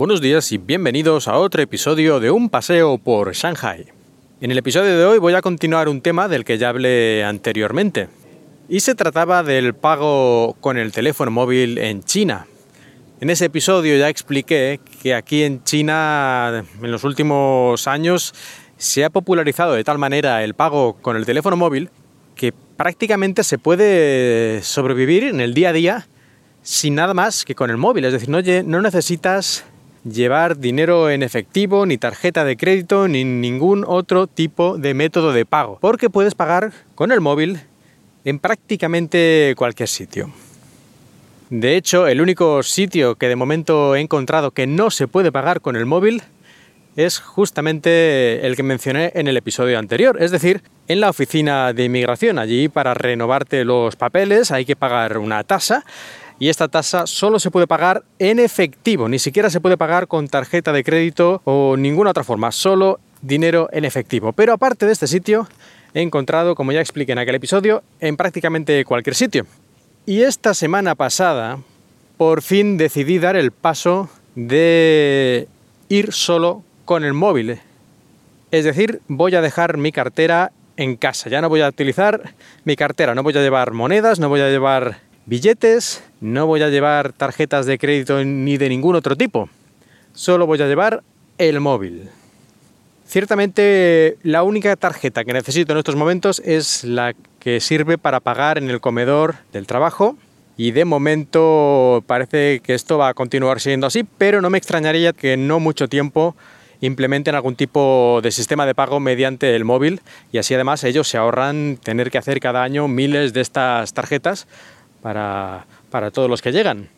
Buenos días y bienvenidos a otro episodio de Un paseo por Shanghai. En el episodio de hoy voy a continuar un tema del que ya hablé anteriormente. Y se trataba del pago con el teléfono móvil en China. En ese episodio ya expliqué que aquí en China en los últimos años se ha popularizado de tal manera el pago con el teléfono móvil que prácticamente se puede sobrevivir en el día a día sin nada más que con el móvil. Es decir, no, no necesitas llevar dinero en efectivo, ni tarjeta de crédito, ni ningún otro tipo de método de pago, porque puedes pagar con el móvil en prácticamente cualquier sitio. De hecho, el único sitio que de momento he encontrado que no se puede pagar con el móvil es justamente el que mencioné en el episodio anterior, es decir, en la oficina de inmigración. Allí para renovarte los papeles hay que pagar una tasa y esta tasa solo se puede pagar en efectivo, ni siquiera se puede pagar con tarjeta de crédito o ninguna otra forma, solo dinero en efectivo. Pero aparte de este sitio, he encontrado, como ya expliqué en aquel episodio, en prácticamente cualquier sitio. Y esta semana pasada, por fin decidí dar el paso de ir solo con el móvil. Es decir, voy a dejar mi cartera en casa. Ya no voy a utilizar mi cartera, no voy a llevar monedas, no voy a llevar billetes, no voy a llevar tarjetas de crédito ni de ningún otro tipo. Solo voy a llevar el móvil. Ciertamente la única tarjeta que necesito en estos momentos es la que sirve para pagar en el comedor del trabajo y de momento parece que esto va a continuar siendo así, pero no me extrañaría que no mucho tiempo implementen algún tipo de sistema de pago mediante el móvil y así además ellos se ahorran tener que hacer cada año miles de estas tarjetas para, todos los que llegan.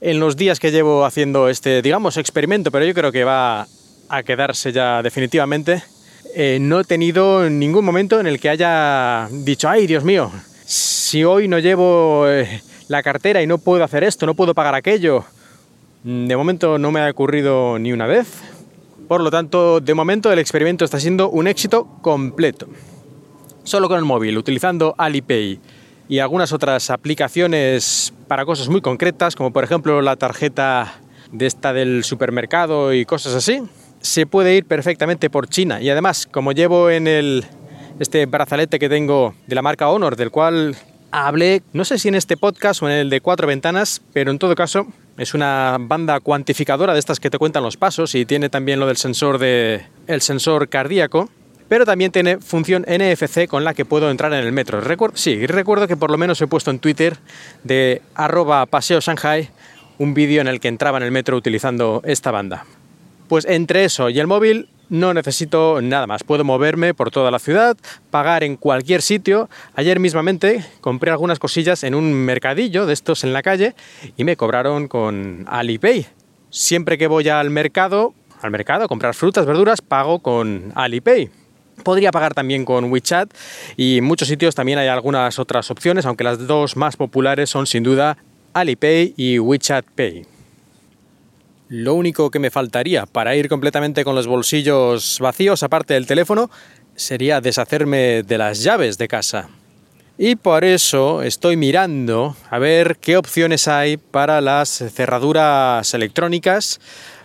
En los días que llevo haciendo este, digamos, experimento, pero yo creo que va a quedarse ya definitivamente, eh, no he tenido ningún momento en el que haya dicho, ay Dios mío, si hoy no llevo eh, la cartera y no puedo hacer esto, no puedo pagar aquello, mm, de momento no me ha ocurrido ni una vez. Por lo tanto, de momento el experimento está siendo un éxito completo. Solo con el móvil, utilizando Alipay y algunas otras aplicaciones para cosas muy concretas, como por ejemplo la tarjeta de esta del supermercado y cosas así, se puede ir perfectamente por China. Y además, como llevo en el, este brazalete que tengo de la marca Honor, del cual hablé, no sé si en este podcast o en el de cuatro ventanas, pero en todo caso es una banda cuantificadora de estas que te cuentan los pasos y tiene también lo del sensor de el sensor cardíaco pero también tiene función NFC con la que puedo entrar en el metro. sí, recuerdo que por lo menos he puesto en Twitter de arroba paseo Shanghai un vídeo en el que entraba en el metro utilizando esta banda. Pues entre eso y el móvil no necesito nada más. Puedo moverme por toda la ciudad, pagar en cualquier sitio. Ayer mismamente compré algunas cosillas en un mercadillo de estos en la calle y me cobraron con Alipay. Siempre que voy al mercado, al mercado a comprar frutas, verduras, pago con Alipay. Podría pagar también con WeChat y en muchos sitios también hay algunas otras opciones, aunque las dos más populares son sin duda Alipay y WeChat Pay. Lo único que me faltaría para ir completamente con los bolsillos vacíos, aparte del teléfono, sería deshacerme de las llaves de casa. Y por eso estoy mirando a ver qué opciones hay para las cerraduras electrónicas,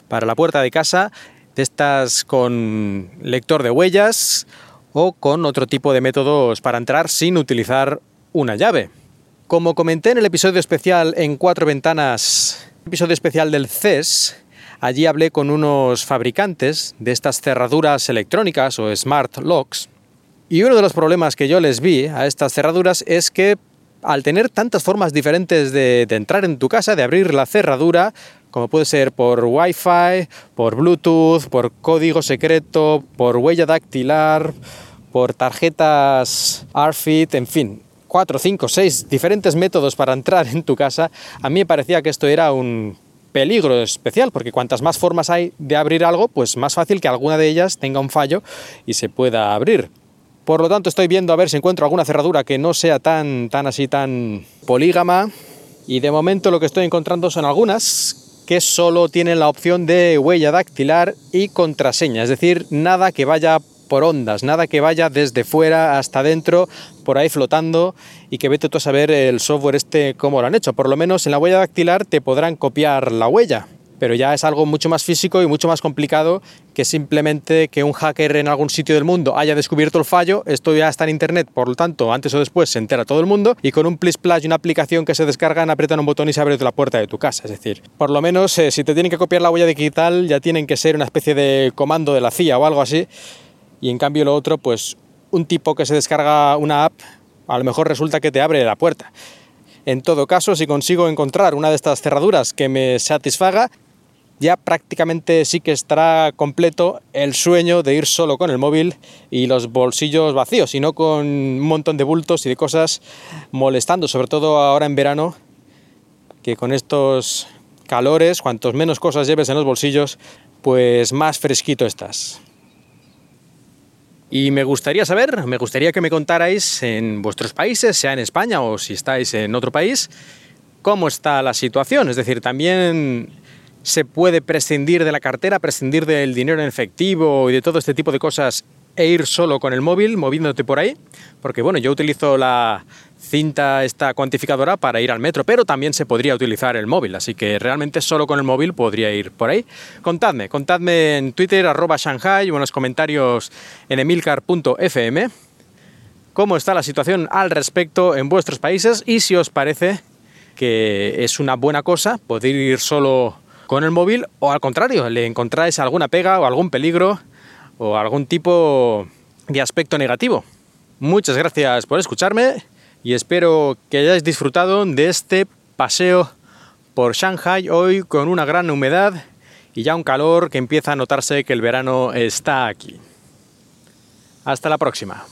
para la puerta de casa de estas con lector de huellas o con otro tipo de métodos para entrar sin utilizar una llave. Como comenté en el episodio especial en cuatro ventanas, episodio especial del CES, allí hablé con unos fabricantes de estas cerraduras electrónicas o smart locks. Y uno de los problemas que yo les vi a estas cerraduras es que al tener tantas formas diferentes de, de entrar en tu casa, de abrir la cerradura, como puede ser por Wi-Fi, por Bluetooth, por código secreto, por huella dactilar, por tarjetas RFID, en fin, cuatro, cinco, seis diferentes métodos para entrar en tu casa, a mí me parecía que esto era un peligro especial, porque cuantas más formas hay de abrir algo, pues más fácil que alguna de ellas tenga un fallo y se pueda abrir. Por lo tanto, estoy viendo a ver si encuentro alguna cerradura que no sea tan, tan así, tan polígama. Y de momento lo que estoy encontrando son algunas que solo tienen la opción de huella dactilar y contraseña, es decir, nada que vaya por ondas, nada que vaya desde fuera hasta adentro, por ahí flotando y que vete tú a saber el software este cómo lo han hecho. Por lo menos en la huella dactilar te podrán copiar la huella. Pero ya es algo mucho más físico y mucho más complicado que simplemente que un hacker en algún sitio del mundo haya descubierto el fallo, esto ya está en internet, por lo tanto, antes o después se entera todo el mundo y con un plis plus y una aplicación que se descargan, aprietan un botón y se abre la puerta de tu casa, es decir, por lo menos eh, si te tienen que copiar la huella digital ya tienen que ser una especie de comando de la CIA o algo así y en cambio lo otro, pues un tipo que se descarga una app, a lo mejor resulta que te abre la puerta. En todo caso, si consigo encontrar una de estas cerraduras que me satisfaga, ya prácticamente sí que estará completo el sueño de ir solo con el móvil y los bolsillos vacíos y no con un montón de bultos y de cosas molestando, sobre todo ahora en verano, que con estos calores, cuantos menos cosas lleves en los bolsillos, pues más fresquito estás. Y me gustaría saber, me gustaría que me contarais en vuestros países, sea en España o si estáis en otro país, cómo está la situación. Es decir, también se puede prescindir de la cartera, prescindir del dinero en efectivo y de todo este tipo de cosas e ir solo con el móvil moviéndote por ahí, porque bueno, yo utilizo la cinta esta cuantificadora para ir al metro, pero también se podría utilizar el móvil, así que realmente solo con el móvil podría ir por ahí. Contadme, contadme en Twitter arroba Shanghai o en los comentarios en emilcar.fm cómo está la situación al respecto en vuestros países y si os parece que es una buena cosa poder ir solo con el móvil o al contrario, le encontráis alguna pega o algún peligro o algún tipo de aspecto negativo. Muchas gracias por escucharme y espero que hayáis disfrutado de este paseo por Shanghai hoy con una gran humedad y ya un calor que empieza a notarse que el verano está aquí. Hasta la próxima.